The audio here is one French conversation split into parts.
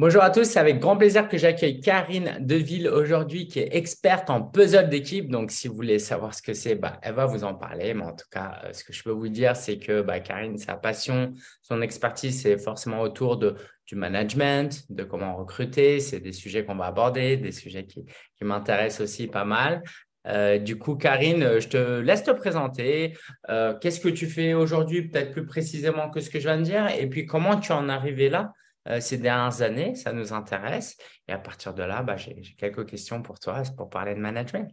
Bonjour à tous, c'est avec grand plaisir que j'accueille Karine Deville aujourd'hui qui est experte en puzzle d'équipe. Donc, si vous voulez savoir ce que c'est, bah, elle va vous en parler. Mais en tout cas, euh, ce que je peux vous dire, c'est que bah, Karine, sa passion, son expertise, c'est forcément autour de, du management, de comment recruter. C'est des sujets qu'on va aborder, des sujets qui, m'intéressent aussi pas mal. Euh, du coup, Karine, je te laisse te présenter. Euh, qu'est-ce que tu fais aujourd'hui, peut-être plus précisément que ce que je viens de dire, et puis comment tu en es arrivé là? Euh, ces dernières années, ça nous intéresse. Et à partir de là, bah, j'ai quelques questions pour toi pour parler de management.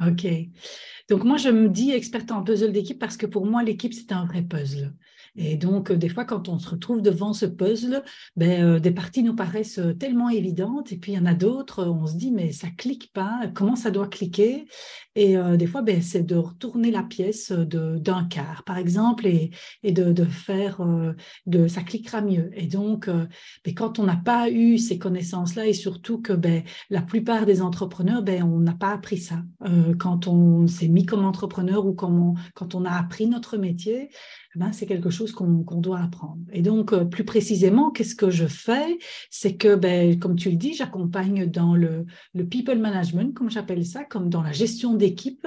OK. Donc moi, je me dis experte en puzzle d'équipe parce que pour moi, l'équipe, c'est un vrai puzzle. Et donc, euh, des fois, quand on se retrouve devant ce puzzle, ben, euh, des parties nous paraissent euh, tellement évidentes, et puis il y en a d'autres, on se dit, mais ça clique pas, comment ça doit cliquer? Et des fois, ben, c'est de retourner la pièce d'un quart, par exemple, et, et de, faire, de, ça cliquera mieux. Et donc, ben, quand on n'a pas eu ces connaissances-là, et surtout que ben, la plupart des entrepreneurs, ben, on n'a pas appris ça. quand on s'est mis comme entrepreneur ou quand on, quand on a appris notre métier, ben, c'est quelque chose qu'on doit apprendre. Et donc, euh, plus précisément, qu'est-ce que je fais? C'est que, ben, comme tu le dis, j'accompagne dans le, le, people management, comme j'appelle ça, comme dans la gestion d'équipe.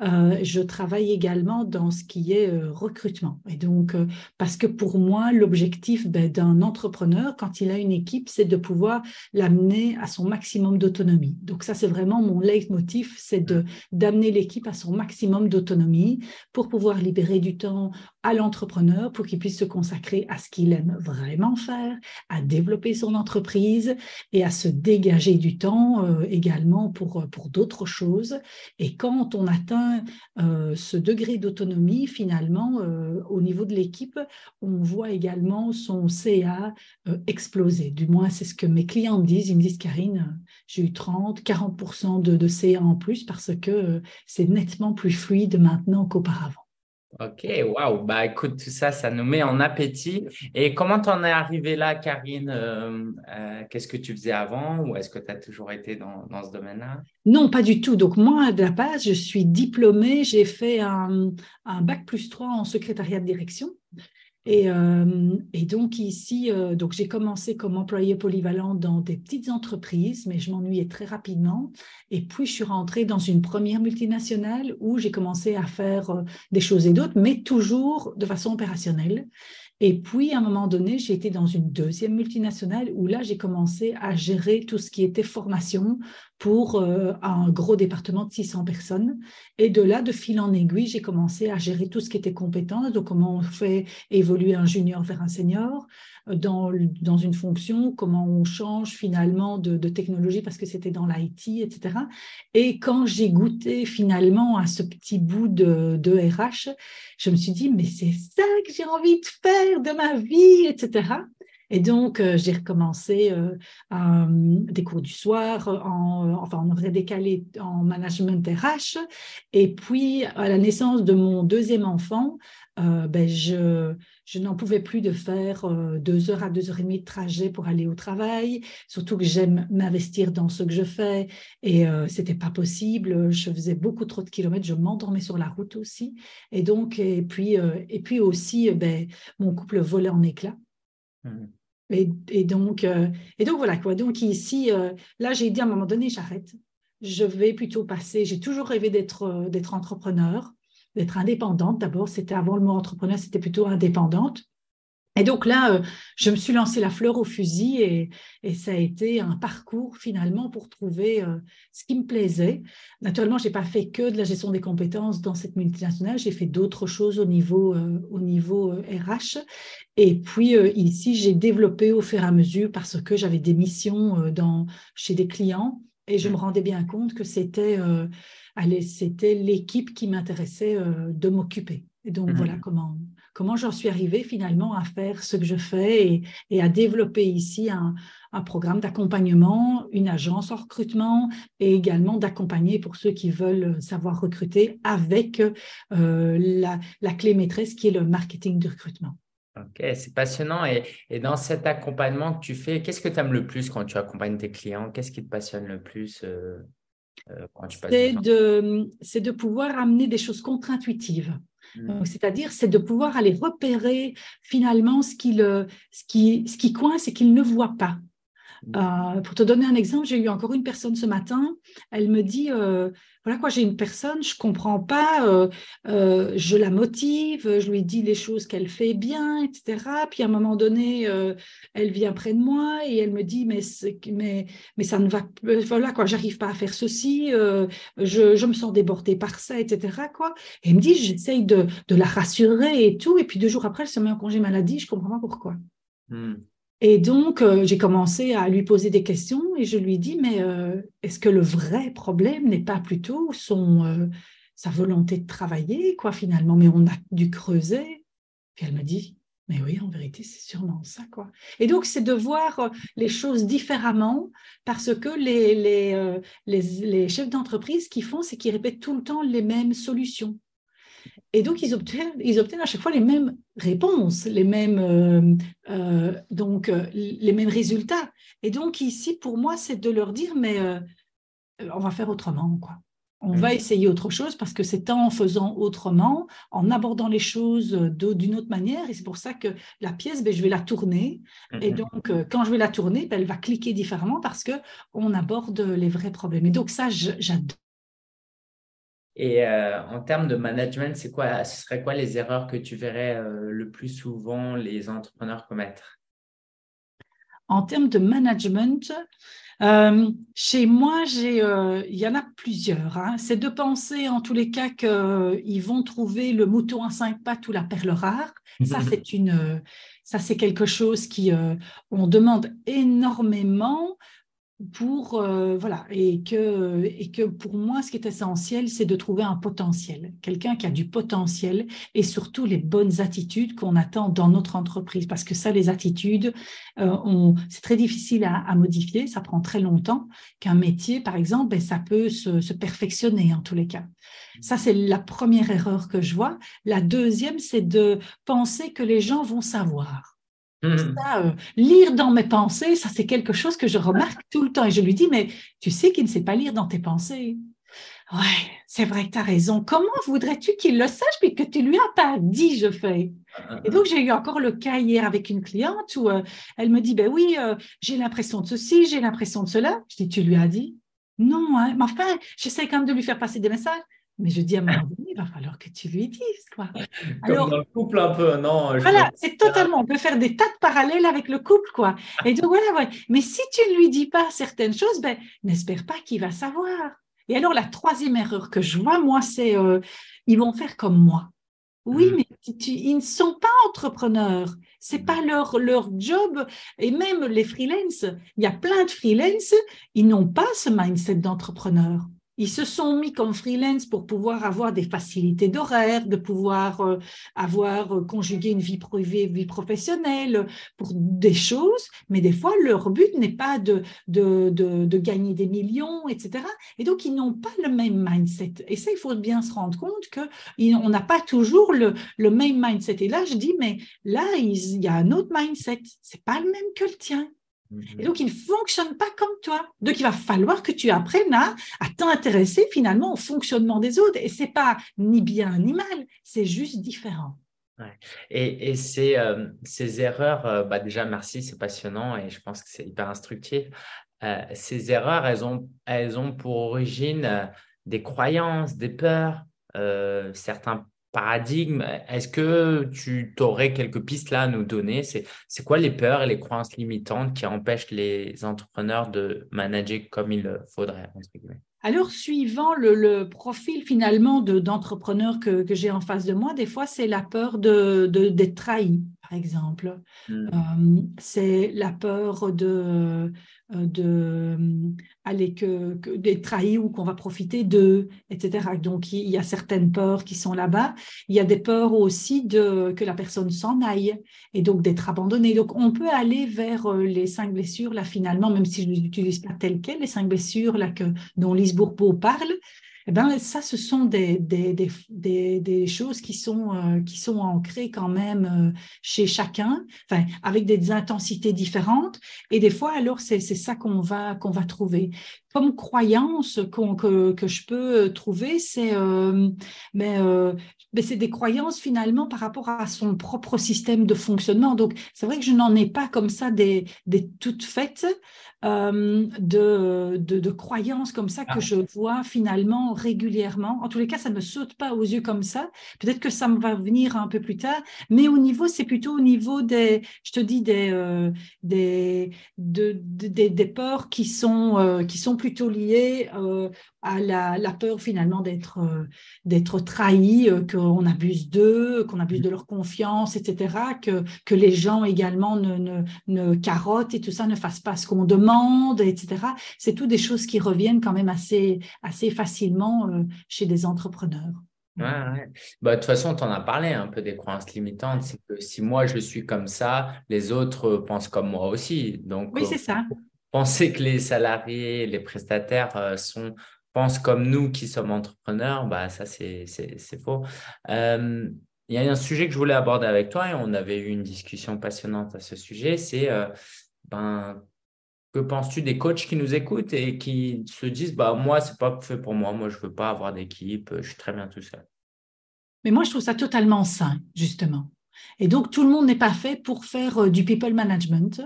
Euh, je travaille également dans ce qui est euh, recrutement. Et donc, parce que pour moi, l'objectif ben, d'un entrepreneur, quand il a une équipe, c'est de pouvoir l'amener à son maximum d'autonomie. Donc, ça, c'est vraiment mon leitmotiv, c'est d'amener l'équipe à son maximum d'autonomie pour pouvoir libérer du temps à l'entrepreneur pour qu'il puisse se consacrer à ce qu'il aime vraiment faire, à développer son entreprise et à se dégager du temps euh, également pour, pour d'autres choses. Et quand on atteint euh, ce degré d'autonomie, finalement, euh, au niveau de l'équipe, on voit également son CA exploser. Du moins, c'est ce que mes clients me disent. Ils me disent, Karine, j'ai eu 30, 40% de, de CA en plus parce que c'est nettement plus fluide maintenant qu'auparavant. Ok, waouh. Bah écoute, tout ça, ça nous met en appétit. Et comment t'en es arrivé là, Karine euh, euh, Qu'est-ce que tu faisais avant ou est-ce que tu as toujours été dans, ce domaine-là? Non, pas du tout. Donc moi, de la base, je suis diplômée. J'ai fait un, un bac plus 3 en secrétariat de direction. Et, euh, et, donc ici, euh, donc j'ai commencé comme employé polyvalent dans des petites entreprises, mais je m'ennuyais très rapidement. Et puis je suis rentrée dans une première multinationale où j'ai commencé à faire euh, des choses et d'autres, mais toujours de façon opérationnelle. Et puis, à un moment donné, j'ai été dans une deuxième multinationale où là, j'ai commencé à gérer tout ce qui était formation pour euh, un gros département de 600 personnes. Et de là, de fil en aiguille, j'ai commencé à gérer tout ce qui était compétence, donc comment on fait évoluer un junior vers un senior, dans, dans une fonction, comment on change finalement de, technologie parce que c'était dans l'IT, etc. Et quand j'ai goûté finalement à ce petit bout de, de RH, je me suis dit, mais c'est ça que j'ai envie de faire de ma vie, etc. Et donc, euh, j'ai recommencé euh, des cours du soir, en, enfin, on aurait décalé en management RH. Et puis, à la naissance de mon deuxième enfant, euh, ben, je, je n'en pouvais plus de faire deux heures à deux heures et demie de trajet pour aller au travail, surtout que j'aime m'investir dans ce que je fais et ce c'était pas possible. Je faisais beaucoup trop de kilomètres, je m'endormais sur la route aussi. Et donc, et puis, et puis aussi, ben, mon couple volait en éclats. Mmh. Et, donc, euh, et donc, voilà quoi. Donc, ici, euh, là, j'ai dit à un moment donné, j'arrête. Je vais plutôt passer. J'ai toujours rêvé d'être euh, d'être entrepreneur, d'être indépendante. D'abord, c'était avant le mot entrepreneur, c'était plutôt indépendante. Et donc là, euh, je me suis lancé la fleur au fusil et, ça a été un parcours finalement pour trouver euh, ce qui me plaisait. Naturellement, je n'ai pas fait que de la gestion des compétences dans cette multinationale, j'ai fait d'autres choses au niveau, euh, au niveau RH. Et puis ici, j'ai développé au fur et à mesure parce que j'avais des missions dans, chez des clients et je me rendais bien compte que c'était c'était l'équipe qui m'intéressait de m'occuper. Et donc mmh voilà comment comment j'en suis arrivée finalement à faire ce que je fais et, à développer ici un, programme d'accompagnement, une agence en recrutement et également d'accompagner pour ceux qui veulent savoir recruter avec euh, la, clé maîtresse qui est le marketing de recrutement. Ok, c'est passionnant. Et, dans cet accompagnement que tu fais, qu'est-ce que tu aimes le plus quand tu accompagnes tes clients? Qu'est-ce qui te passionne le plus euh, euh, quand tu C'est de, de pouvoir amener des choses contre-intuitives. Mm. C'est-à-dire, c'est de pouvoir aller repérer finalement ce qui, le, ce ce qui coince et qu'il ne voit pas. Euh, pour te donner un exemple, j'ai eu encore une personne ce matin. Elle me dit euh, voilà quoi, j'ai une personne, je comprends pas, euh, je la motive, je lui dis les choses qu'elle fait bien, etc. Puis à un moment donné, elle vient près de moi et elle me dit mais mais mais ça ne va voilà quoi, j'arrive pas à faire ceci, je, je, me sens débordée par ça, etc. Quoi. Et elle me dit j'essaye de, de, la rassurer et tout, et puis deux jours après, elle se met en congé maladie, je comprends pas pourquoi. Hmm. Et donc, euh, j'ai commencé à lui poser des questions et je lui dis, mais euh, est-ce que le vrai problème n'est pas plutôt son, euh, sa volonté de travailler, quoi, finalement? Mais on a dû creuser. Puis elle me dit, mais oui, en vérité, c'est sûrement ça, quoi. Et donc, c'est de voir les choses différemment parce que les, les, les, les chefs d'entreprise, qui font, c'est qu'ils répètent tout le temps les mêmes solutions. Et donc, ils obtiennent, ils obtiennent à chaque fois les mêmes réponses, les mêmes, euh, euh, donc, euh, les mêmes résultats. Et donc, ici, pour moi, c'est de leur dire, mais on va faire autrement, quoi. On va essayer autre chose parce que c'est en faisant autrement, en abordant les choses d'une autre manière. Et c'est pour ça que la pièce, ben, je vais la tourner. Et mm-hmm. donc, quand je vais la tourner, ben, elle va cliquer différemment parce qu'on aborde les vrais problèmes. Et donc, ça, j'adore et euh, en termes de management, c'est quoi, ce serait quoi les erreurs que tu verrais euh, le plus souvent les entrepreneurs commettre? En termes de management, euh, chez moi, il y en a plusieurs. Hein. C'est de penser en tous les cas qu'ils vont trouver le mouton à cinq pattes ou la perle rare. Ça, c'est une, ça c'est quelque chose qui on demande énormément pour euh, voilà. Et que et que pour moi ce qui est essentiel c'est de trouver un potentiel. Quelqu'un qui a du potentiel et surtout les bonnes attitudes qu'on attend dans notre entreprise. Parce que ça les attitudes euh, c'est très difficile à, modifier. Ça prend très longtemps qu'un métier par exemple ben, ça peut se, se perfectionner en tous les cas. Ça c'est la première erreur que je vois. La deuxième c'est de penser que les gens vont savoir Mmh. Euh, lire dans mes pensées, ça c'est quelque chose que je remarque tout le temps. Et je lui dis, mais tu sais qu'il ne sait pas lire dans tes pensées. Ouais, c'est vrai que tu as raison. Comment voudrais-tu qu'il le sache puis que tu lui as pas dit je fais? Et donc j'ai eu encore le cas hier avec une cliente où euh, elle me dit ben oui, euh, j'ai l'impression de ceci, j'ai l'impression de cela. Je dis tu lui as dit? Non, hein, mais enfin, j'essaie quand même de lui faire passer des messages. Mais je dis à donné, il va falloir que tu lui dises, quoi. Comme dans le couple un peu, non Voilà, c'est totalement, on peut faire des tas de parallèles avec le couple, quoi. Et donc voilà, ouais. mais si tu ne lui dis pas certaines choses, ben, n'espère pas qu'il va savoir. Et alors, la troisième erreur que je vois, moi, c'est euh, ils vont faire comme moi. Oui, mm. mais ils ne sont pas entrepreneurs. C'est mm. pas leur, leur job. Et même les freelances, il y a plein de freelances, ils n'ont pas ce mindset d'entrepreneur. Ils se sont mis comme freelance pour pouvoir avoir des facilités d'horaire, de pouvoir euh, avoir euh, conjugué une vie privée, vie professionnelle, pour des choses, mais des fois, leur but n'est pas de, de, de, gagner des millions, etc. Et donc, ils n'ont pas le même mindset. Et ça, il faut bien se rendre compte qu'on n'a pas toujours le, le, même mindset. Et là, je dis, mais là, il y a un autre mindset. C'est pas le même que le tien. Et mhm. donc, il ne fonctionne pas comme toi. Donc, il va falloir que tu apprennes à, t'intéresser finalement au fonctionnement des autres. Et c'est pas ni bien ni mal, c'est juste différent. Et, et ces, euh, ces, erreurs, euh, bah déjà, merci, c'est passionnant et je pense que c'est hyper instructif. Euh, ces erreurs, elles ont, elles ont pour origine des croyances, des peurs, certains paradigme, est-ce que tu aurais quelques pistes là à nous donner? C'est quoi les peurs et les croyances limitantes qui empêchent les entrepreneurs de manager comme il faudrait alors, suivant le, profil finalement d'entrepreneur que, j'ai en face de moi, des fois, c'est la peur d'être de, d'être trahi, par exemple. Hmm. Euh, c'est la peur de, euh, de euh, aller que, d'être trahi ou qu'on va profiter d'eux, etc. Donc il y a certaines peurs qui sont là-bas. Il y a des peurs aussi de que la personne s'en aille et donc d'être abandonnée. Donc on peut aller vers les cinq blessures là finalement, même si je n'utilise pas tel quel les cinq blessures là que dont Lise Bourbeau parle. Eh ben, ça, ce sont des, des, des, des choses qui sont, euh, qui sont ancrées quand même euh, chez chacun, enfin, avec des intensités différentes. Et des fois, alors, c'est ça qu'on va, qu'on va trouver. Comme croyance que, que, je peux trouver, c'est euh, mais, mais c'est des croyances finalement par rapport à son propre système de fonctionnement. Donc, c'est vrai que je n'en ai pas comme ça des, des toutes faites, euh, de, de, croyances comme ça que ah. je vois finalement régulièrement. En tous les cas, ça ne me saute pas aux yeux comme ça. Peut-être que ça me va venir un peu plus tard, mais au niveau, c'est plutôt au niveau des, je te dis, des, euh, des, de, des, des, peurs qui sont, euh, qui sont plutôt liées à la, la, peur finalement d'être d'être trahi, qu'on abuse d'eux, qu'on abuse de leur confiance, etc., que, que les gens également ne, ne, ne carottent et tout ça, ne fassent pas ce qu'on demande etc. C'est tout des choses qui reviennent quand même assez, assez facilement euh, chez des entrepreneurs. Ouais, Bah, de toute façon, tu en as parlé un peu des croyances limitantes. C'est que si moi je suis comme ça, les autres pensent comme moi aussi. Donc, oui, c'est ça. penser que les salariés, les prestataires euh, sont, pensent comme nous qui sommes entrepreneurs, bah, ça, c'est faux. Euh, il y a un sujet que je voulais aborder avec toi et on avait eu une discussion passionnante à ce sujet. C'est ben, que penses-tu des coachs qui nous écoutent et qui se disent bah moi c'est pas fait pour moi, moi je veux pas avoir d'équipe, je suis très bien tout seul? Mais moi je trouve ça totalement sain justement. Et donc tout le monde n'est pas fait pour faire euh, du people management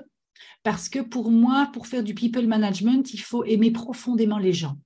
parce que pour moi pour faire du people management, il faut aimer profondément les gens.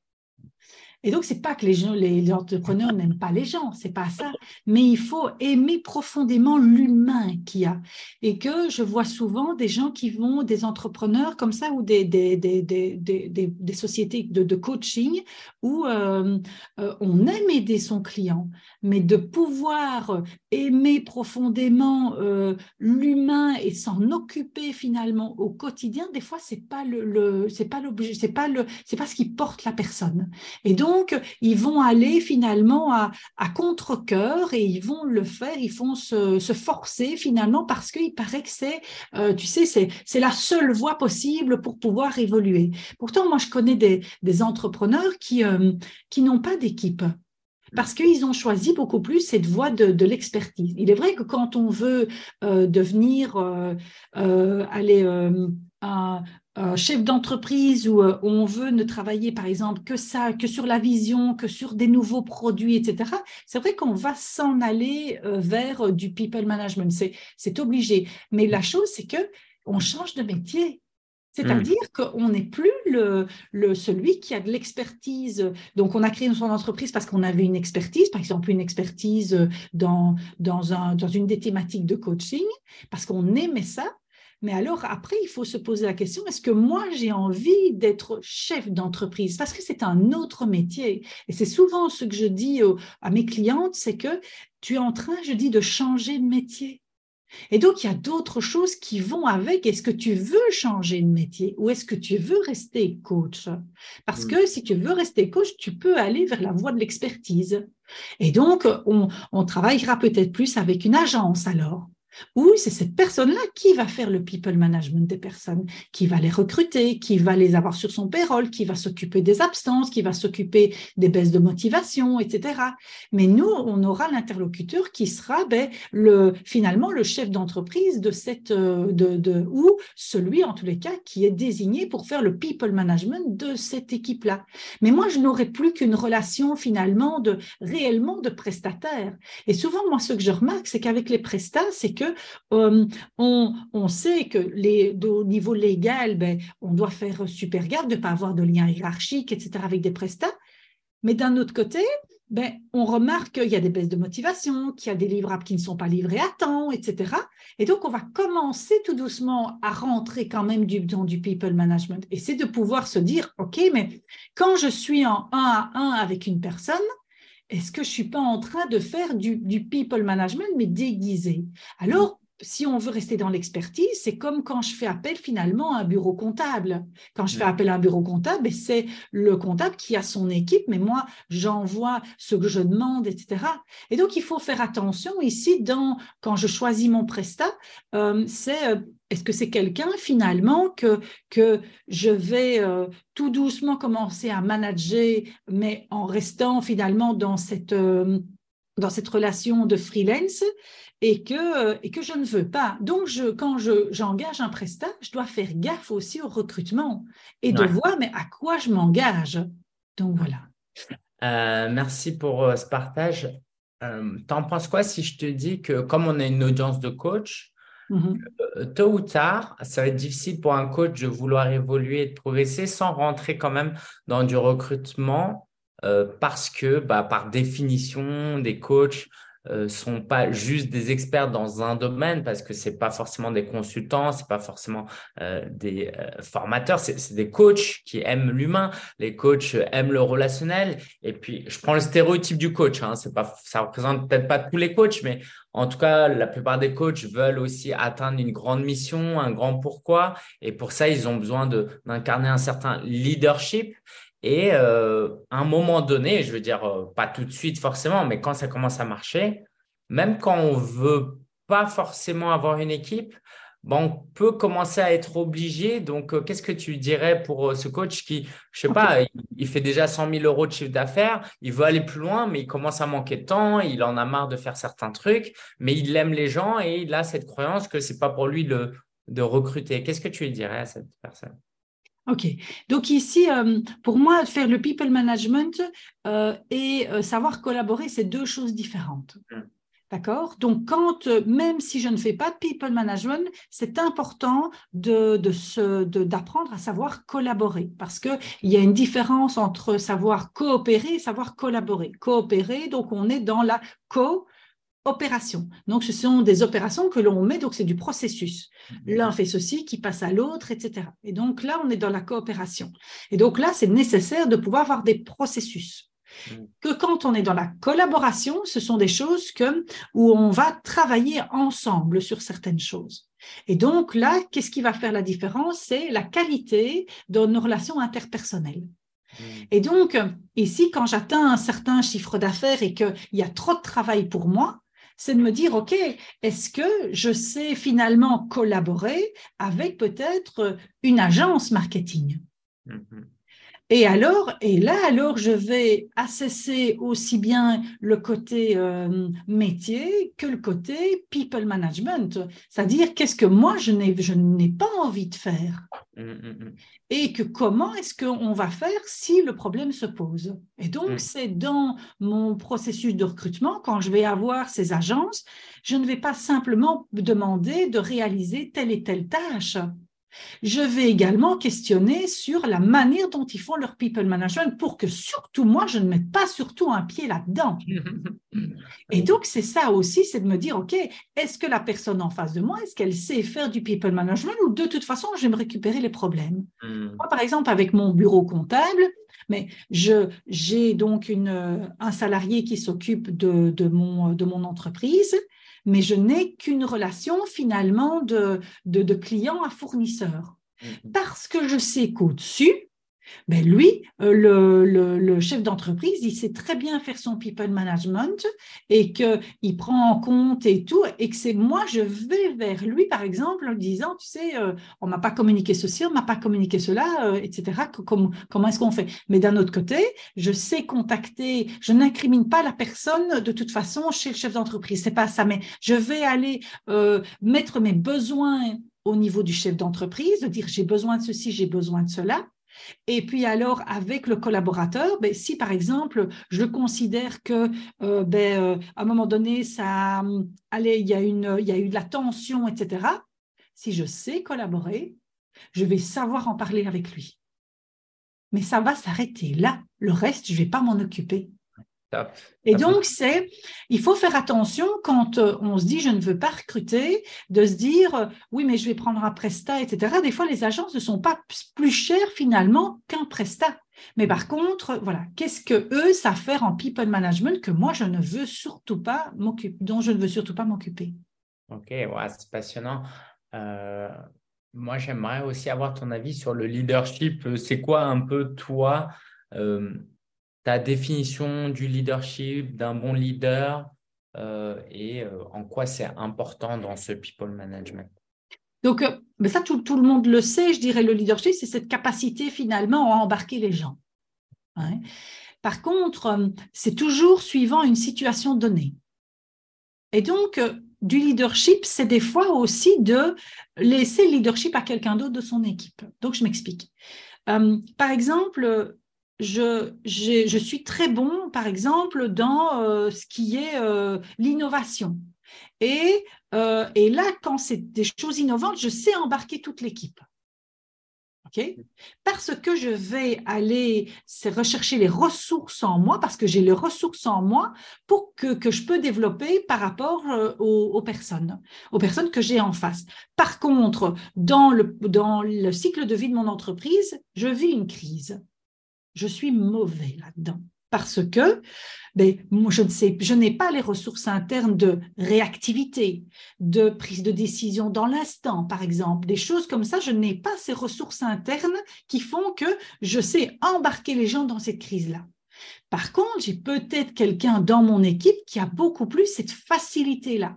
Et donc, c'est pas que les, gens, les entrepreneurs n'aiment pas les gens, c'est pas ça. Mais il faut aimer profondément l'humain qu'il y a. Et que je vois souvent des gens qui vont, des entrepreneurs comme ça, ou des, des, des, des sociétés de, coaching, où euh, euh, on aime aider son client, mais de pouvoir aimer profondément euh, l'humain et s'en occuper finalement au quotidien, des fois, c'est pas le, c'est pas l'objet, c'est pas le, c'est pas ce qui porte la personne. Et donc, ils vont aller finalement à, contre-coeur et ils vont le faire, ils vont se, forcer finalement parce qu'il paraît que c'est, euh, tu sais, c'est la seule voie possible pour pouvoir évoluer. Pourtant, moi, je connais des, entrepreneurs qui, euh, qui n'ont pas d'équipe parce qu'ils ont choisi beaucoup plus cette voie de, l'expertise. Il est vrai que quand on veut euh, devenir, aller un, chef d'entreprise euh, on veut ne travailler par exemple que ça, que sur la vision, que sur des nouveaux produits, etc. C'est vrai qu'on va s'en aller euh, vers euh, du people management, c'est obligé. Mais la chose, c'est que on change de métier. C'est-à-dire hmm. qu'on n'est plus le, celui qui a de l'expertise. Donc, on a créé son entreprise parce qu'on avait une expertise, par exemple, une expertise dans, dans une des thématiques de coaching, parce qu'on aimait ça. Mais alors, après, il faut se poser la question, est-ce que moi, j'ai envie d'être chef d'entreprise? Parce que c'est un autre métier. Et c'est souvent ce que je dis à mes clientes, c'est que tu es en train, je dis, de changer de métier. Et donc, il y a d'autres choses qui vont avec. Est-ce que tu veux changer de métier ou est-ce que tu veux rester coach? Parce que si tu veux rester coach, tu peux aller vers la voie de l'expertise. Et donc, on, on travaillera peut-être plus avec une agence alors. Ou c'est cette personne-là qui va faire le people management des personnes, qui va les recruter, qui va les avoir sur son payroll, qui va s'occuper des absences, qui va s'occuper des baisses de motivation, etc. Mais nous, on aura l'interlocuteur qui sera ben, le, finalement le chef d'entreprise de cette, euh, de, de, ou celui, en tous les cas, qui est désigné pour faire le people management de cette équipe-là. Mais moi, je n'aurai plus qu'une relation finalement de réellement de prestataire. Et souvent, moi, ce que je remarque, c'est qu'avec les prestats, c'est que euh, on, sait que au niveau légal, ben, on doit faire super garde de ne pas avoir de lien hiérarchique, etc., avec des prestats. Mais d'un autre côté, ben, on remarque qu'il y a des baisses de motivation, qu'il y a des livrables qui ne sont pas livrés à temps, etc. Et donc, on va commencer tout doucement à rentrer quand même du, dans du people management. Et c'est de pouvoir se dire, OK, mais quand je suis en un à un avec une personne, est-ce que je suis pas en train de faire du, people management, mais déguisé? Alors, si on veut rester dans l'expertise, c'est comme quand je fais appel finalement à un bureau comptable. Quand je fais appel à un bureau comptable, ben, c'est le comptable qui a son équipe, mais moi, j'envoie ce que je demande, etc. Et donc, il faut faire attention ici dans, quand je choisis mon prestat, euh, c'est euh, est-ce que c'est quelqu'un finalement que, que je vais euh, tout doucement commencer à manager, mais en restant finalement dans cette, euh, dans cette relation de freelance et que, et que je ne veux pas? Donc, je, quand j'engage un prestat, je dois faire gaffe aussi au recrutement et de voir mais à quoi je m'engage? Donc, voilà. Euh, merci pour ce partage. T'en penses quoi si je te dis que comme on a une audience de coach, Euh, tôt ou tard, ça va être difficile pour un coach de vouloir évoluer et de progresser sans rentrer quand même dans du recrutement euh, parce que bah, par définition, des coachs euh, sont pas juste des experts dans un domaine parce que c'est pas forcément des consultants, c'est pas forcément euh, des formateurs, c'est des coachs qui aiment l'humain. Les coachs aiment le relationnel. Et puis, je prends le stéréotype du coach. Hein, c'est pas, ça représente peut-être pas tous les coachs, mais en tout cas, la plupart des coachs veulent aussi atteindre une grande mission, un grand pourquoi. Et pour ça, ils ont besoin d'incarner un certain leadership. Et euh, à un moment donné, je veux dire, euh, pas tout de suite forcément, mais quand ça commence à marcher, même quand on veut pas forcément avoir une équipe, ben, on peut commencer à être obligé. Donc, euh, qu'est-ce que tu dirais pour ce coach qui, je sais pas, il, fait déjà 100 000 euros de chiffre d'affaires, il veut aller plus loin, mais il commence à manquer de temps, il en a marre de faire certains trucs, mais il aime les gens et il a cette croyance que c'est pas pour lui de recruter. Qu'est-ce que tu lui dirais à cette personne? Ok. Donc ici, euh, pour moi, faire le people management euh, et euh, savoir collaborer, c'est deux choses différentes. Mm. D'accord? Donc, quand, même si je ne fais pas de people management, c'est important de, d'apprendre à savoir collaborer parce qu'il y a une différence entre savoir coopérer et savoir collaborer. Coopérer, donc on est dans la co opérations. Donc, ce sont des opérations que l'on met, donc c'est du processus. L'un fait ceci, qui passe à l'autre, etc. Et donc là, on est dans la coopération. Et donc là, c'est nécessaire de pouvoir avoir des processus. Mhm. Que quand on est dans la collaboration, ce sont des choses que, où on va travailler ensemble sur certaines choses. Et donc là, qu'est-ce qui va faire la différence? C'est la qualité de nos relations interpersonnelles. Mhm. Et donc, ici, quand j'atteins un certain chiffre d'affaires et qu'il y a trop de travail pour moi, c'est de me dire, OK, est-ce que je sais finalement collaborer avec peut-être une agence marketing? Mm-hmm. Et alors, et là, alors, je vais assesser aussi bien le côté euh, métier que le côté people management, c'est-à-dire qu'est-ce que moi, je n'ai, je n'ai pas envie de faire? Mm, mm, mm. Et que comment est-ce qu'on va faire si le problème se pose? Et donc, c'est dans mon processus de recrutement, quand je vais avoir ces agences, je ne vais pas simplement demander de réaliser telle et telle tâche. Je vais également questionner sur la manière dont ils font leur people management pour que surtout moi, je ne mette pas surtout un pied là-dedans. Et donc, c'est ça aussi, c'est de me dire, OK, est-ce que la personne en face de moi, est-ce qu'elle sait faire du people management ou de toute façon, je vais me récupérer les problèmes? Hmm. Moi, par exemple, avec mon bureau comptable, mais j'ai donc une, un salarié qui s'occupe de, de, mon, de mon entreprise mais je n'ai qu'une relation finalement de, de, client à fournisseur. Mm-hmm. Parce que je sais qu'au-dessus, ben lui, euh, le, chef d'entreprise, il sait très bien faire son people management et qu'il prend en compte et tout, et que c'est moi, je vais vers lui, par exemple, en disant, tu sais, euh, on m'a pas communiqué ceci, on m'a pas communiqué cela, euh, etc. Comment, comment est-ce qu'on fait? Mais d'un autre côté, je sais contacter, je n'incrimine pas la personne de toute façon chez le chef d'entreprise, c'est pas ça, mais je vais aller mettre mes besoins au niveau du chef d'entreprise, de dire j'ai besoin de ceci, j'ai besoin de cela, et puis alors, avec le collaborateur, ben, si par exemple, je considère que euh, ben, euh, un moment donné, ça, allez, il y, a une, il y a eu de la tension, etc., si je sais collaborer, je vais savoir en parler avec lui. Mais ça va s'arrêter là. Le reste, je ne vais pas m'en occuper. Et donc, c'est, il faut faire attention quand euh, on se dit je ne veux pas recruter, de se dire euh, oui, mais je vais prendre un prestat, etc. Des fois, les agences ne sont pas plus chères finalement qu'un prestat. Mais par contre, voilà, qu'est-ce que eux savent faire en people management que moi je ne veux surtout pas m'occuper, dont je ne veux surtout pas m'occuper? Ok, c'est passionnant. Euh, moi, j'aimerais aussi avoir ton avis sur le leadership. C'est quoi un peu toi ta définition du leadership, d'un bon leader euh, et euh, en quoi c'est important dans ce people management Donc, euh, mais ça, tout, le monde le sait, je dirais, le leadership, c'est cette capacité finalement à embarquer les gens. Par contre, c'est toujours suivant une situation donnée. Et donc, du leadership, c'est des fois aussi de laisser le leadership à quelqu'un d'autre de son équipe. Donc, je m'explique. par exemple, je, suis très bon, par exemple, dans ce qui est l'innovation. Et, euh, et là, quand c'est des choses innovantes, je sais embarquer toute l'équipe. ok? Parce que je vais aller rechercher les ressources en moi, parce que j'ai les ressources en moi pour que, je peux développer par rapport euh, aux, personnes, aux personnes que j'ai en face. Par contre, dans le cycle de vie de mon entreprise, je vis une crise. Je suis mauvais là-dedans parce que ben, je n'ai pas les ressources internes de réactivité, de prise de décision dans l'instant, par exemple, des choses comme ça. Je n'ai pas ces ressources internes qui font que je sais embarquer les gens dans cette crise-là. Par contre, j'ai peut-être quelqu'un dans mon équipe qui a beaucoup plus cette facilité-là.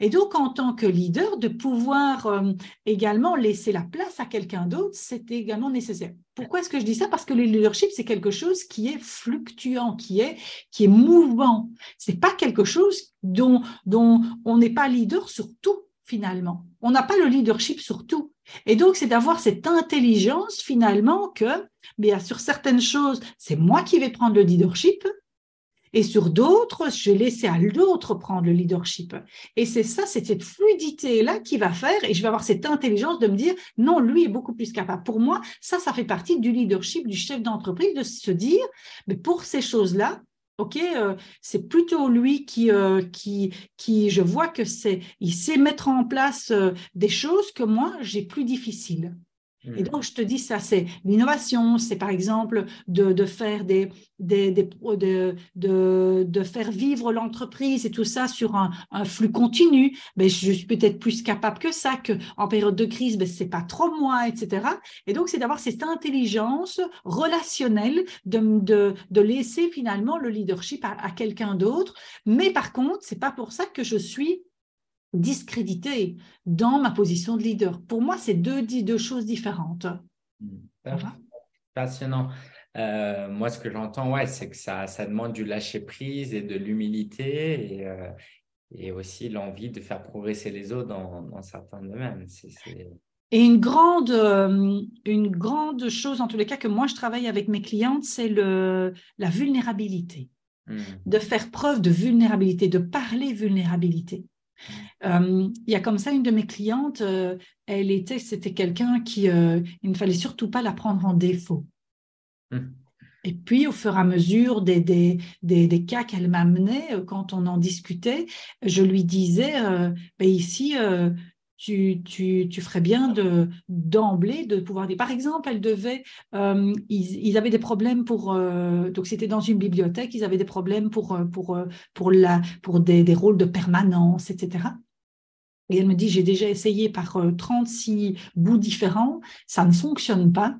Et donc, en tant que leader, de pouvoir euh, également laisser la place à quelqu'un d'autre, c'est également nécessaire. Pourquoi est-ce que je dis ça? Parce que le leadership, c'est quelque chose qui est fluctuant, qui est, qui est mouvant. C'est pas quelque chose dont, dont on n'est pas leader sur tout, finalement. On n'a pas le leadership sur tout. Et donc, c'est d'avoir cette intelligence, finalement, que bien, sur certaines choses, c'est moi qui vais prendre le leadership, et sur d'autres, je vais laisser à l'autre prendre le leadership. Et c'est ça, c'est cette fluidité-là qui va faire, et je vais avoir cette intelligence de me dire, non, lui est beaucoup plus capable. Pour moi, ça, ça fait partie du leadership du chef d'entreprise, de se dire, mais pour ces choses-là, OK, euh, c'est plutôt lui qui, euh, qui, qui, je vois que c'est, il sait mettre en place euh, des choses que moi, j'ai plus difficiles. Et mm. donc, je te dis ça, c'est l'innovation, c'est par exemple de, faire vivre l'entreprise et tout ça sur un, flux continu. Mais je suis peut-être plus capable que ça, qu'en période de crise, ben, c'est pas trop moi, etc. Et donc, c'est d'avoir cette intelligence relationnelle de laisser finalement le leadership à, à quelqu'un d'autre. Mais par contre, c'est pas pour ça que je suis discrédité dans ma position de leader. Pour moi, c'est deux, deux choses différentes. Hmm. Passionnant. Euh, moi, ce que j'entends, ouais, c'est que ça, ça demande du lâcher-prise et de l'humilité et, euh, et, aussi l'envie de faire progresser les autres dans, dans certains domaines. Et une grande, euh, une grande chose, en tous les cas, que moi, je travaille avec mes clientes, c'est la vulnérabilité. Hmm. De faire preuve de vulnérabilité, de parler vulnérabilité. Euh, il y a comme ça une de mes clientes, euh, elle était, c'était quelqu'un qui, euh, il ne fallait surtout pas la prendre en défaut. Hmm. Et puis, au fur et à mesure des, des, des, cas qu'elle m'amenait, quand on en discutait, je lui disais, ben ici, tu, tu, tu, ferais bien de d'emblée de pouvoir dire. Par exemple, elle devait, euh, ils, avaient des problèmes pour, euh, donc c'était dans une bibliothèque, ils avaient des problèmes pour euh, pour pour la pour des, des rôles de permanence, etc. Et elle me dit, j'ai déjà essayé par 36 bouts différents, ça ne fonctionne pas.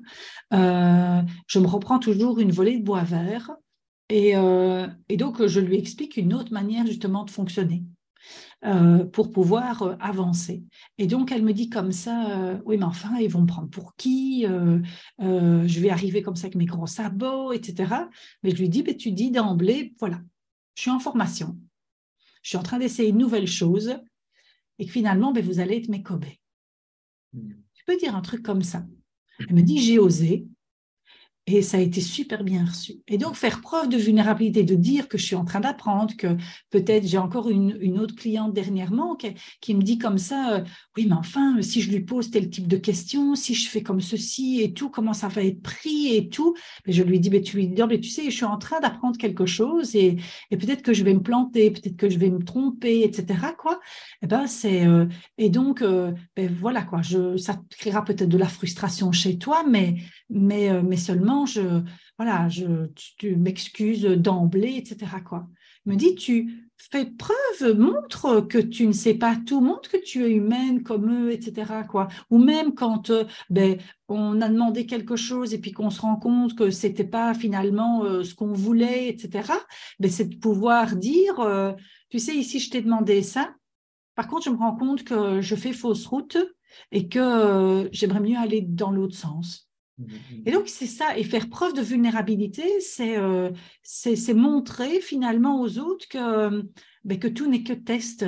je me reprends toujours une volée de bois vert. Et, et donc, je lui explique une autre manière justement de fonctionner. Euh, pour pouvoir euh, avancer. Et donc, elle me dit comme ça, euh, oui, mais enfin, ils vont me prendre pour qui Je vais arriver comme ça avec mes gros sabots, etc. Mais je lui dis, mais tu dis d'emblée, voilà, je suis en formation, je suis en train d'essayer une nouvelle chose, et que finalement, ben, vous allez être mes cobés. Hmm. Tu peux dire un truc comme ça. Elle me dit, j'ai osé, et ça a été super bien reçu. Et donc, faire preuve de vulnérabilité, de dire que je suis en train d'apprendre, que peut-être j'ai encore une, une, autre cliente dernièrement qui, qui me dit comme ça, euh, oui, mais enfin, si je lui pose tel type de questions, si je fais comme ceci et tout, comment ça va être pris et tout, mais je lui dis, mais tu lui dis, mais tu sais, je suis en train d'apprendre quelque chose et, et peut-être que je vais me planter, peut-être que je vais me tromper, etc. Quoi. Et eh ben, c'est euh, et donc, euh, ben, voilà quoi. Je, ça créera peut-être de la frustration chez toi, mais mais mais seulement je, voilà, je, tu, m'excuses d'emblée, etc. Quoi. Me dit, tu fais preuve, montre que tu ne sais pas tout, montre que tu es humaine comme eux, etc. Quoi. Ou même quand euh, ben, on a demandé quelque chose et puis qu'on se rend compte que c'était pas finalement euh, ce qu'on voulait, etc. Ben, c'est de pouvoir dire, euh, tu sais, ici je t'ai demandé ça. Par contre, je me rends compte que je fais fausse route et que j'aimerais mieux aller dans l'autre sens. Et donc, c'est ça. Et faire preuve de vulnérabilité, c'est c'est montrer finalement aux autres que, ben, que tout n'est que test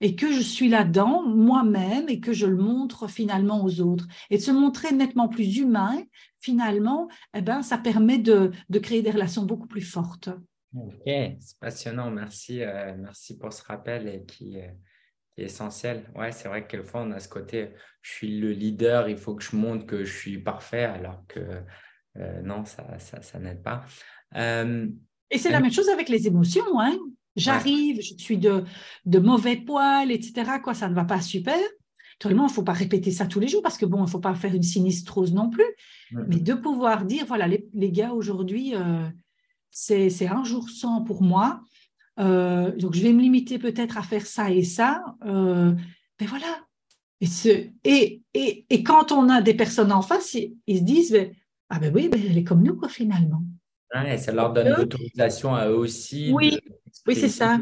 et que je suis là-dedans moi-même et que je le montre finalement aux autres. Et de se montrer nettement plus humain, finalement, eh ben, ça permet de, de créer des relations beaucoup plus fortes. Ok, c'est passionnant. Merci, euh, merci pour ce rappel et qui, euh, qui est essentiel. Ouais, c'est vrai que quelquefois on a ce côté, je suis le leader, il faut que je montre que je suis parfait, alors que euh, non, ça, ça, ça n'aide pas. et c'est la même chose avec les émotions. Hein J'arrive, je suis de, de mauvais poils, etc. Quoi, ça ne va pas super. Naturellement, il ne faut pas répéter ça tous les jours parce que bon, il ne faut pas faire une sinistrose non plus. Mais de pouvoir dire, voilà, les, les gars, aujourd'hui, euh, c'est un jour sans pour moi. Euh, donc, je vais me limiter peut-être à faire ça et ça. Euh, mais voilà. Et, ce, et, et, et, quand on a des personnes en face, ils, se disent, ah ben oui, ben, elle est comme nous, quoi, finalement. Ouais, ça leur donne l'autorisation à eux aussi. Oui, oui c'est ça.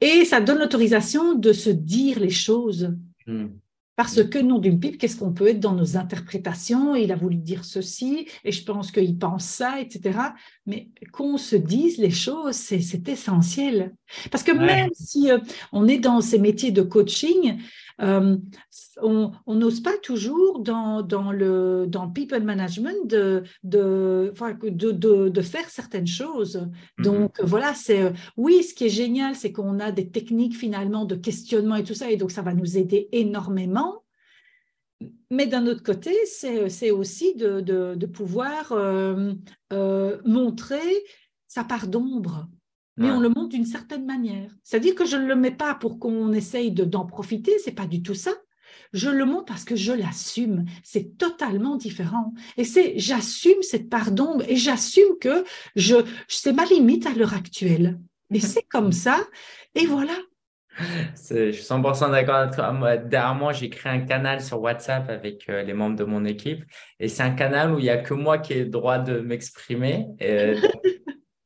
Et ça donne l'autorisation de se dire les choses. Hmm. Parce que, nom d'une pipe, qu'est-ce qu'on peut être dans nos interprétations? Il a voulu dire ceci, et je pense qu'il pense ça, etc. Mais qu'on se dise les choses, c'est essentiel. Parce que même si euh, on est dans ces métiers de coaching, euh, on n'ose pas toujours dans, dans, le dans people management de, de, de, de, faire certaines choses. Mm-hmm. Donc voilà, c'est euh, oui, ce qui est génial, c'est qu'on a des techniques finalement de questionnement et tout ça, et donc ça va nous aider énormément. Mais d'un autre côté, c'est aussi de, de pouvoir euh, montrer sa part d'ombre mais on le montre d'une certaine manière. C'est-à-dire que je ne le mets pas pour qu'on essaye d'en profiter, c'est pas du tout ça. Je le montre parce que je l'assume. C'est totalement différent. Et c'est j'assume cette part d'ombre et j'assume que je c'est ma limite à l'heure actuelle. Mais c'est comme ça. Et voilà. Je suis 100% d'accord avec toi. Derrière moi, j'ai créé un canal sur WhatsApp avec euh, les membres de mon équipe. Et c'est un canal où il n'y a que moi qui ai le droit de m'exprimer. Euh,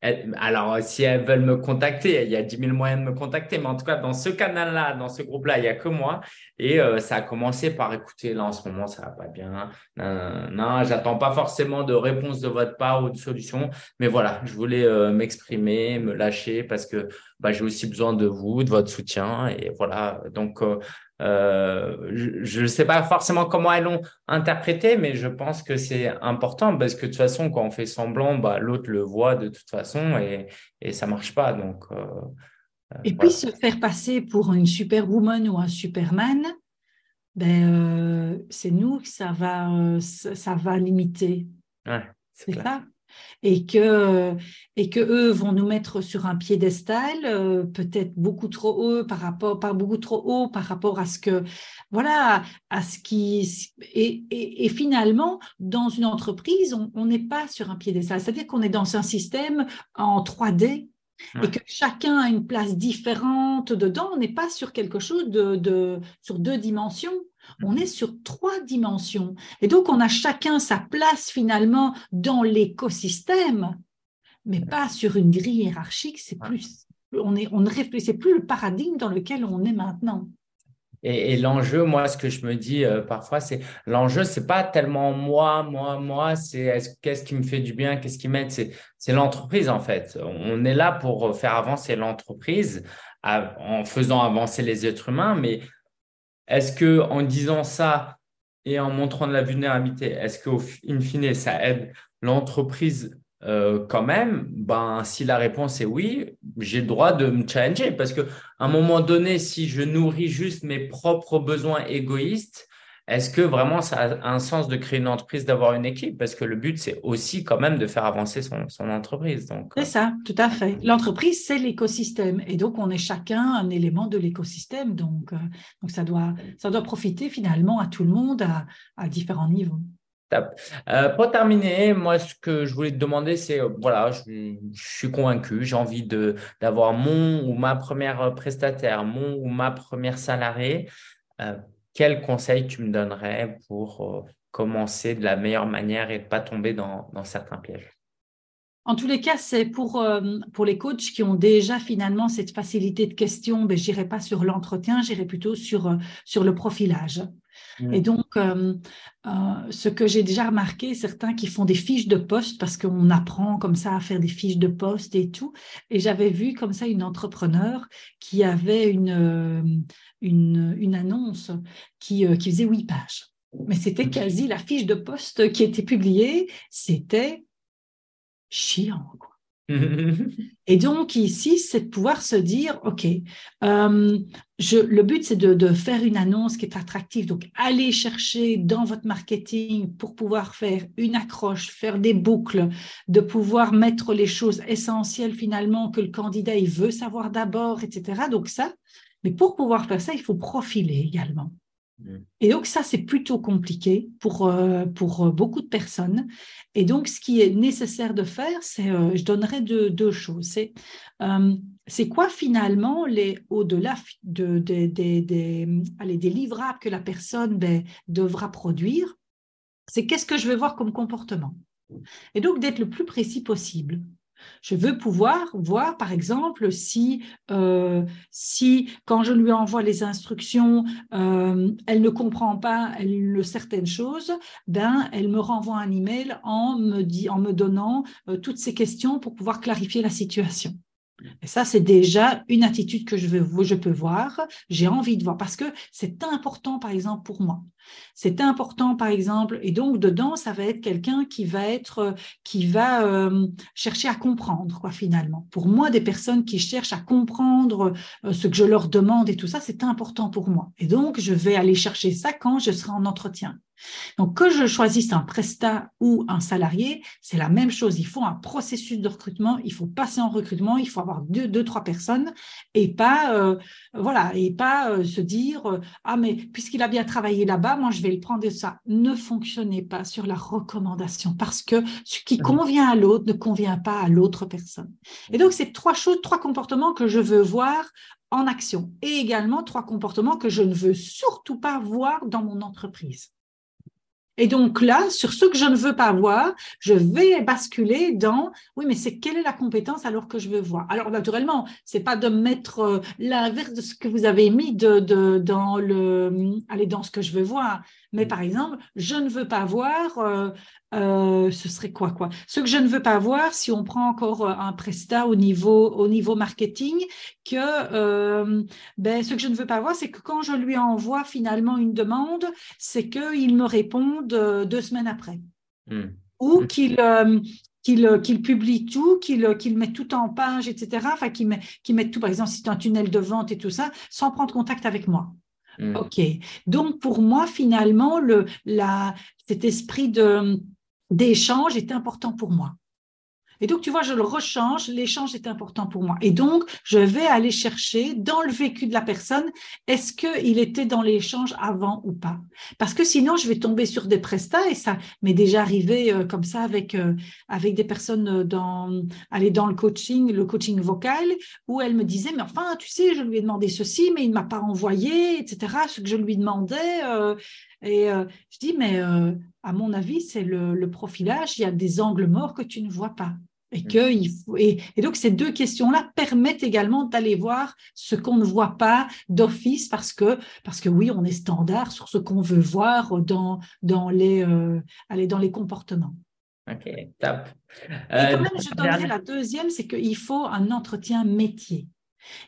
alors, si elles veulent me contacter, il y a 10 000 moyens de me contacter, mais en tout cas, dans ce canal-là, dans ce groupe-là, il n'y a que moi. Et euh, ça a commencé par écouter, là, en ce moment, ça va pas bien. Non, non, j'attends pas forcément de réponse de votre part ou de solution, mais voilà, je voulais euh, m'exprimer, me lâcher parce que bah, j'ai aussi besoin de vous, de votre soutien. Et voilà, donc, euh, je ne sais pas forcément comment elles l'ont interprété, mais je pense que c'est important parce que de toute façon, quand on fait semblant, bah, l'autre le voit de toute façon et, et ça marche pas. Donc, euh, euh, et puis se faire passer pour une superwoman ou un superman, ben, c'est nous que ça va, ça, va limiter. c'est ça? Et que, et que eux vont nous mettre sur un piédestal, euh, peut-être beaucoup trop haut par rapport, par beaucoup trop haut par rapport à ce que, voilà, à ce qui, et, et, finalement, dans une entreprise, on n'est pas sur un piédestal, c'est-à-dire qu'on est dans un système en 3D et que chacun a une place différente dedans. On n'est pas sur quelque chose de, de, sur deux dimensions. On est sur trois dimensions. Et donc, on a chacun sa place finalement dans l'écosystème, mais pas sur une grille hiérarchique. C'est plus, on est, on ne réfléchit plus le paradigme dans lequel on est maintenant. Et, l'enjeu, moi, ce que je me dis euh, parfois, c'est l'enjeu, c'est pas tellement moi, moi, moi, c'est qu'est-ce qui me fait du bien, qu'est-ce qui m'aide, c'est l'entreprise en fait. On est là pour faire avancer l'entreprise en faisant avancer les êtres humains, mais est-ce que en disant ça et en montrant de la vulnérabilité, est-ce qu'au in fine, ça aide l'entreprise euh, quand même? Ben, si la réponse est oui, j'ai le droit de me challenger parce qu'à un moment donné, si je nourris juste mes propres besoins égoïstes, est-ce que vraiment ça a un sens de créer une entreprise, d'avoir une équipe? Parce que le but, c'est aussi quand même de faire avancer son, entreprise. C'est euh, ça, tout à fait. L'entreprise, c'est l'écosystème. Et donc, on est chacun un élément de l'écosystème. Donc, euh, donc ça, doit, ça doit profiter finalement à tout le monde à, différents niveaux. Euh, pour terminer, moi, ce que je voulais te demander, c'est, voilà, je, suis convaincu, j'ai envie d'avoir mon ou ma première prestataire, mon ou ma première salariée quel conseil tu me donnerais pour euh, commencer de la meilleure manière et ne pas tomber dans, certains pièges? En tous les cas, c'est pour, euh, pour les coachs qui ont déjà finalement cette facilité de question, ben, je n'irai pas sur l'entretien, j'irai plutôt sur, euh, sur le profilage. Mmh. Et donc, euh, euh, ce que j'ai déjà remarqué, certains qui font des fiches de poste parce qu'on apprend comme ça à faire des fiches de poste et tout. Et j'avais vu comme ça une entrepreneur qui avait une, une, une annonce qui, qui faisait huit pages. Mais c'était quasi la fiche de poste qui était publiée. C'était chiant. Quoi. Et donc ici, c'est de pouvoir se dire, OK, euh, je, le but, c'est de, de, faire une annonce qui est attractive. Donc, allez chercher dans votre marketing pour pouvoir faire une accroche, faire des boucles, de pouvoir mettre les choses essentielles finalement que le candidat il veut savoir d'abord, etc. Donc ça, mais pour pouvoir faire ça, il faut profiler également. Et donc ça, c'est plutôt compliqué pour, euh, pour euh, beaucoup de personnes. Et donc, ce qui est nécessaire de faire, c'est, euh, je donnerai deux, deux choses. C'est, c'est quoi finalement, les, au-delà de, des, des livrables que la personne ben, devra produire, c'est qu'est-ce que je vais voir comme comportement? Et donc, d'être le plus précis possible. Je veux pouvoir voir, par exemple, si, euh, quand je lui envoie les instructions, euh, elle ne comprend pas certaines choses, ben, elle me renvoie un email en me, en me donnant euh, toutes ces questions pour pouvoir clarifier la situation. Et ça, c'est déjà une attitude que je, veux, je peux voir, j'ai envie de voir, parce que c'est important, par exemple, pour moi. C'est important, par exemple, et donc dedans, ça va être quelqu'un qui va être, qui va euh, chercher à comprendre, quoi, finalement. Pour moi, des personnes qui cherchent à comprendre euh, ce que je leur demande et tout ça, c'est important pour moi. Et donc, je vais aller chercher ça quand je serai en entretien. Donc, que je choisisse un prestat ou un salarié, c'est la même chose. Il faut un processus de recrutement, il faut passer en recrutement, il faut avoir deux, deux trois personnes et pas, euh, voilà, et pas euh, se dire euh, ah mais puisqu'il a bien travaillé là-bas, moi je vais le prendre et ça. Ne fonctionnez pas sur la recommandation parce que ce qui convient à l'autre ne convient pas à l'autre personne. Et donc, c'est trois choses, trois comportements que je veux voir en action et également trois comportements que je ne veux surtout pas voir dans mon entreprise. Et donc là, sur ce que je ne veux pas voir, je vais basculer dans oui, mais c'est quelle est la compétence alors que je veux voir? Alors naturellement, c'est pas de mettre euh, l'inverse de ce que vous avez mis de, dans le aller dans ce que je veux voir. Mais par exemple, je ne veux pas voir euh, euh, ce serait quoi quoi? Ce que je ne veux pas voir, si on prend encore euh, un prestat au niveau au niveau marketing, que euh, ben, ce que je ne veux pas voir, c'est que quand je lui envoie finalement une demande, c'est qu'il me réponde deux semaines après, hmm. ou qu'il publie tout, qu'il qu'il mette tout en page, etc. Enfin, qu'il met, met tout, par exemple, si c'est un tunnel de vente et tout ça, sans prendre contact avec moi. Hmm. OK. Donc, pour moi, finalement, le, la, cet esprit d'échange est important pour moi. Et donc, tu vois, je le rechange, l'échange est important pour moi. Et donc, je vais aller chercher dans le vécu de la personne, est-ce qu'il était dans l'échange avant ou pas? Parce que sinon, je vais tomber sur des prestats, et ça m'est déjà arrivé euh, comme ça avec, euh, avec des personnes dans, aller dans le coaching, le coaching vocal, où elle me disait, mais enfin, tu sais, je lui ai demandé ceci, mais il ne m'a pas envoyé, etc., ce que je lui demandais. Euh, et je dis, mais à mon avis, c'est le, profilage, il y a des angles morts que tu ne vois pas. Et, que il faut, et, donc, ces deux questions-là permettent également d'aller voir ce qu'on ne voit pas d'office parce que, parce que oui, on est standard sur ce qu'on veut voir dans, dans, les, euh, dans les comportements. OK, top. et quand euh, même, je donnerais la deuxième, c'est qu'il faut un entretien métier.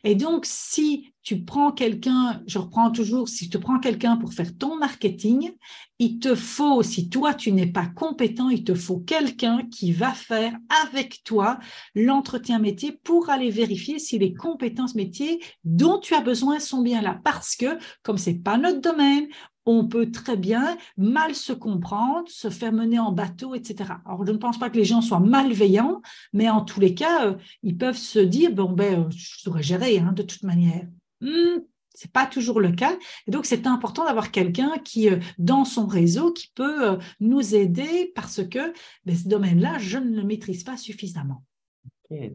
Et donc, si tu prends quelqu'un, je reprends toujours, si tu prends quelqu'un pour faire ton marketing, il te faut, si toi tu n'es pas compétent, il te faut quelqu'un qui va faire avec toi l'entretien métier pour aller vérifier si les compétences métiers dont tu as besoin sont bien là. Parce que comme c'est pas notre domaine, on peut très bien mal se comprendre, se faire mener en bateau, etc. Alors, je ne pense pas que les gens soient malveillants, mais en tous les cas, euh, ils peuvent se dire, bon, ben, euh, je saurais gérer hein, de toute manière. Ce hmm, c'est pas toujours le cas. Et donc, c'est important d'avoir quelqu'un qui, euh, dans son réseau, qui peut nous aider parce que ben, ce domaine-là, je ne le maîtrise pas suffisamment.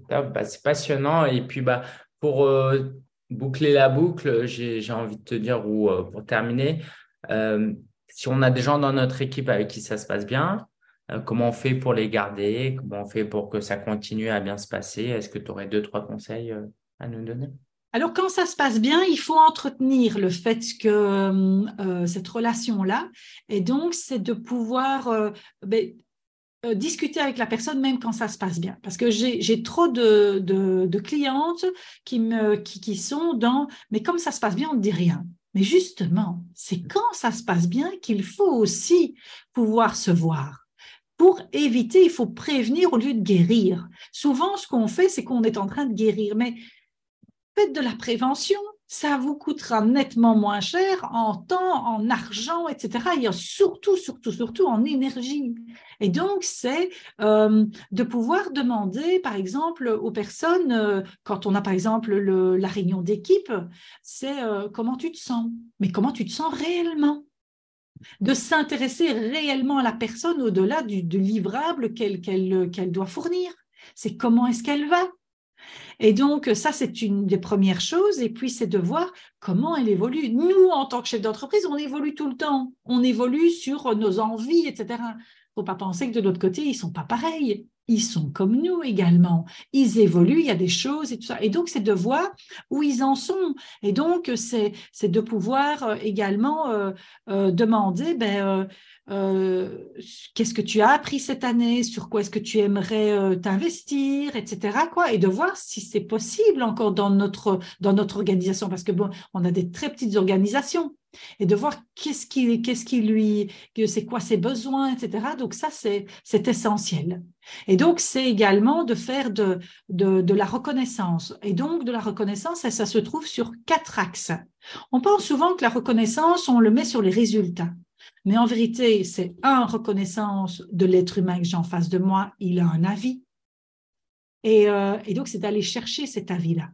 Bah, c'est passionnant. Et puis, bah, pour boucler la boucle, j'ai envie de te dire, ou pour terminer, si on a des gens dans notre équipe avec qui ça se passe bien, euh, comment on fait pour les garder? Comment on fait pour que ça continue à bien se passer? Est-ce que tu aurais deux, trois conseils euh, à nous donner? Alors, quand ça se passe bien, il faut entretenir le fait que euh, cette relation-là, et donc, c'est de pouvoir euh, ben, euh, discuter avec la personne même quand ça se passe bien. Parce que j'ai trop de, clientes qui sont dans, mais comme ça se passe bien, on ne dit rien. Mais justement, c'est quand ça se passe bien qu'il faut aussi pouvoir se voir. Pour éviter, il faut prévenir au lieu de guérir. Souvent, ce qu'on fait, c'est qu'on est en train de guérir. Mais faites de la prévention, ça vous coûtera nettement moins cher en temps, en argent, etc. Et surtout, surtout, surtout en énergie. Et donc, c'est euh, de pouvoir demander, par exemple, aux personnes, euh, quand on a, par exemple, la réunion d'équipe, c'est euh, comment tu te sens, mais comment tu te sens réellement? De s'intéresser réellement à la personne au-delà du, livrable qu'elle doit fournir. C'est comment est-ce qu'elle va? Et donc, ça, c'est une des premières choses. Et puis, c'est de voir comment elle évolue. Nous, en tant que chef d'entreprise, on évolue tout le temps. On évolue sur nos envies, etc. Il ne faut pas penser que de l'autre côté, ils ne sont pas pareils. Ils sont comme nous également. Ils évoluent, il y a des choses et tout ça. Et donc, c'est de voir où ils en sont. Et donc, c'est de pouvoir euh, également euh, euh, demander, ben, euh, qu'est-ce que tu as appris cette année, sur quoi est-ce que tu aimerais euh, t'investir, etc. Quoi, et de voir si c'est possible encore dans notre, dans notre organisation, parce que bon, on a des très petites organisations, et de voir qu'est-ce qui, qu'est-ce qui lui, c'est quoi ses besoins, etc. Donc ça, c'est, c'est essentiel. Et donc, c'est également de faire de, de, de, la reconnaissance. Et donc, de la reconnaissance, ça, ça se trouve sur quatre axes. On pense souvent que la reconnaissance, on le met sur les résultats. Mais en vérité, c'est un, reconnaissance de l'être humain que j'ai en face de moi, il a un avis. Et, euh, donc, c'est d'aller chercher cet avis-là.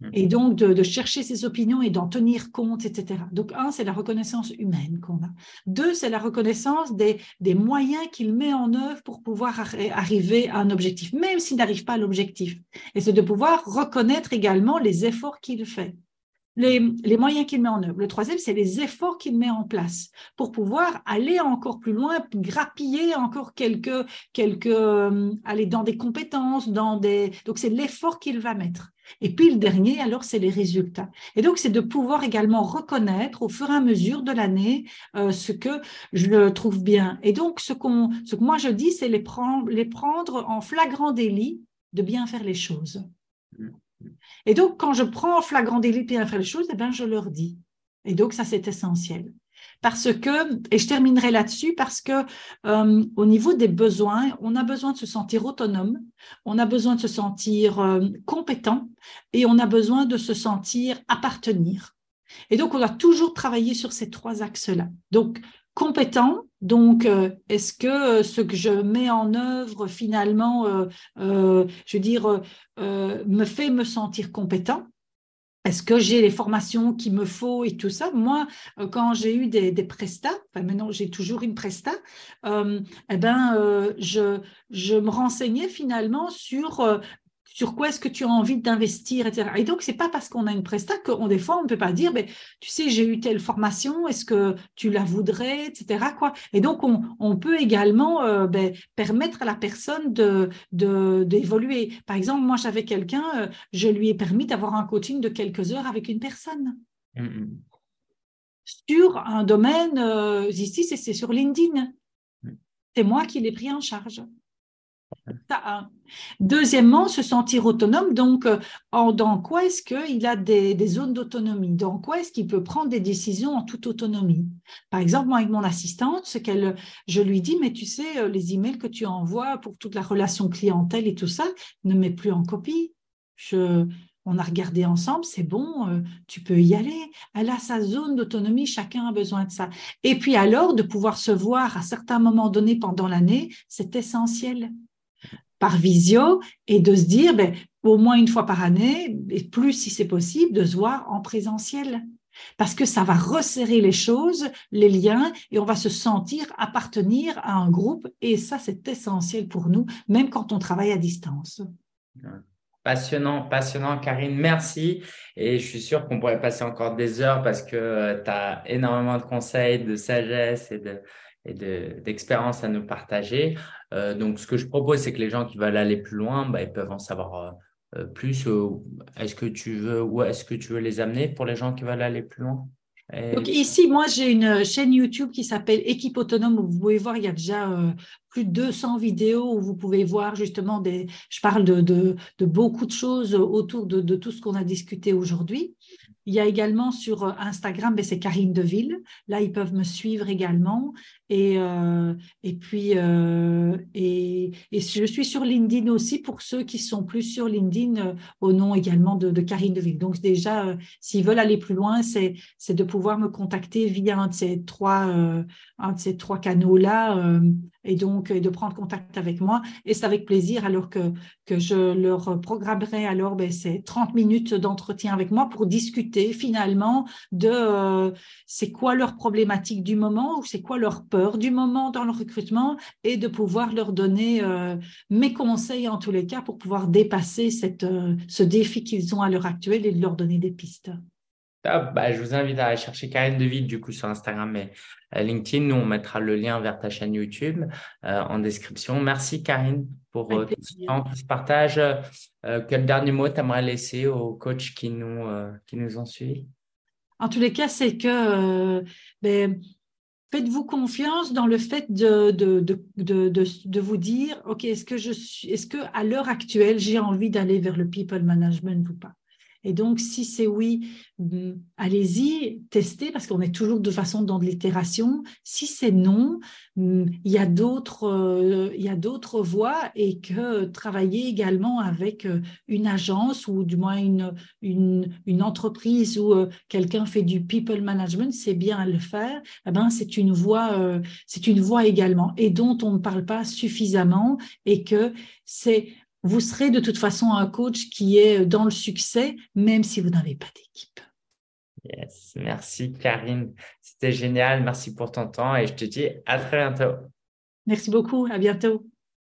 Mmh. Et donc, de, chercher ses opinions et d'en tenir compte, etc. Donc, un, c'est la reconnaissance humaine qu'on a. Deux, c'est la reconnaissance des, des moyens qu'il met en œuvre pour pouvoir arriver à un objectif, même s'il n'arrive pas à l'objectif. Et c'est de pouvoir reconnaître également les efforts qu'il fait les, moyens qu'il met en œuvre. Le troisième, c'est les efforts qu'il met en place pour pouvoir aller encore plus loin, grappiller encore quelques, quelques euh, aller dans des compétences, dans des. Donc, c'est l'effort qu'il va mettre. Et puis le dernier, alors, c'est les résultats. Et donc, c'est de pouvoir également reconnaître au fur et à mesure de l'année euh, ce que je trouve bien. Et donc, ce, qu'on, ce que moi je dis, c'est les prendre, les prendre en flagrant délit de bien faire les choses. Et donc, quand je prends en flagrant délit faire les choses, eh ben, je leur dis. Et donc, ça, c'est essentiel. Parce que, et je terminerai là-dessus, parce que euh, au niveau des besoins, on a besoin de se sentir autonome, on a besoin de se sentir euh, compétent et on a besoin de se sentir appartenir. Et donc, on doit toujours travailler sur ces trois axes-là. Donc, compétent. Donc, euh, est-ce que euh, ce que je mets en œuvre finalement, euh, je veux dire, me fait me sentir compétent? Est-ce que j'ai les formations qu'il me faut et tout ça? Moi, quand j'ai eu des, prestats, maintenant j'ai toujours une presta, eh ben, je me renseignais finalement sur sur quoi est-ce que tu as envie d'investir, etc. Et donc, c'est pas parce qu'on a une presta qu'on des fois on ne peut pas dire, mais tu sais, j'ai eu telle formation, est-ce que tu la voudrais, etc. Quoi. Et donc, on, peut également euh, ben, permettre à la personne de d'évoluer. Par exemple, moi, j'avais quelqu'un, euh, je lui ai permis d'avoir un coaching de quelques heures avec une personne. Mmh. Sur un domaine, euh, ici, c'est sur LinkedIn. Mmh. C'est moi qui l'ai pris en charge. Deuxièmement, se sentir autonome. Donc, euh, dans quoi est-ce qu'il a des, zones d'autonomie? Dans quoi est-ce qu'il peut prendre des décisions en toute autonomie? Par exemple, moi, avec mon assistante, ce qu'elle, je lui dis, mais tu sais, euh, les emails que tu envoies pour toute la relation clientèle et tout ça, ne mets plus en copie. On a regardé ensemble, c'est bon, euh, tu peux y aller. Elle a sa zone d'autonomie, chacun a besoin de ça. Et puis alors, de pouvoir se voir à certains moments donnés pendant l'année, c'est essentiel par visio et de se dire, ben, au moins une fois par année, et plus si c'est possible, de se voir en présentiel. Parce que ça va resserrer les choses, les liens, et on va se sentir appartenir à un groupe. Et ça, c'est essentiel pour nous, même quand on travaille à distance. Passionnant, passionnant, Karine. Merci. Et je suis sûr qu'on pourrait passer encore des heures parce que tu as énormément de conseils, de sagesse et de, et d'expérience à nous partager. Euh, donc, ce que je propose, c'est que les gens qui veulent aller plus loin, bah, ils peuvent en savoir plus Est-ce que tu veux, ou est-ce que tu veux les amener pour les gens qui veulent aller plus loin? Donc ici, moi, j'ai une chaîne YouTube qui s'appelle Équipe Autonome où vous pouvez voir, il y a déjà euh, plus de 200 vidéos où vous pouvez voir justement des. Je parle de, beaucoup de choses autour de tout ce qu'on a discuté aujourd'hui. Il y a également sur Instagram, ben, c'est Karine Deville. Là, ils peuvent me suivre également. Et, euh, et puis, euh, et, je suis sur LinkedIn aussi pour ceux qui sont plus sur LinkedIn euh, au nom également de, de Karine Deville. Donc, déjà, s'ils veulent aller plus loin, c'est de pouvoir me contacter via ces trois, un de ces trois canaux-là et donc de prendre contact avec moi. Et c'est avec plaisir alors que, je leur programmerai alors ben, ces 30 minutes d'entretien avec moi pour discuter finalement de euh, c'est quoi leur problématique du moment ou c'est quoi leur peur du moment dans le recrutement et de pouvoir leur donner euh, mes conseils en tous les cas pour pouvoir dépasser cette, euh, ce défi qu'ils ont à l'heure actuelle et de leur donner des pistes. Bah, je vous invite à aller chercher Karine Deville du coup sur Instagram et euh, LinkedIn. Nous, on mettra le lien vers ta chaîne YouTube euh, en description. Merci Karine pour euh, tout ce temps, tout ce partage. quel dernier mot tu aimerais laisser aux coachs qui nous, qui nous ont suivis? En tous les cas, c'est que ben, faites-vous confiance dans le fait de, de, de, de, vous dire, OK, est-ce que, je suis, est-ce que à l'heure actuelle, j'ai envie d'aller vers le people management ou pas? Et donc, si c'est oui, mm, allez-y, testez, parce qu'on est toujours de façon dans de l'itération. Si c'est non, mm, il y a d'autres, euh, il y a d'autres voies et que travailler également avec euh, une agence ou du moins une, une, entreprise où euh, quelqu'un fait du people management, c'est bien à le faire. Eh ben, c'est une voie, c'est une voie également et dont on ne parle pas suffisamment et que c'est vous serez de toute façon un coach qui est dans le succès, même si vous n'avez pas d'équipe. Yes, merci Karine. C'était génial. Merci pour ton temps et je te dis à très bientôt. Merci beaucoup. À bientôt.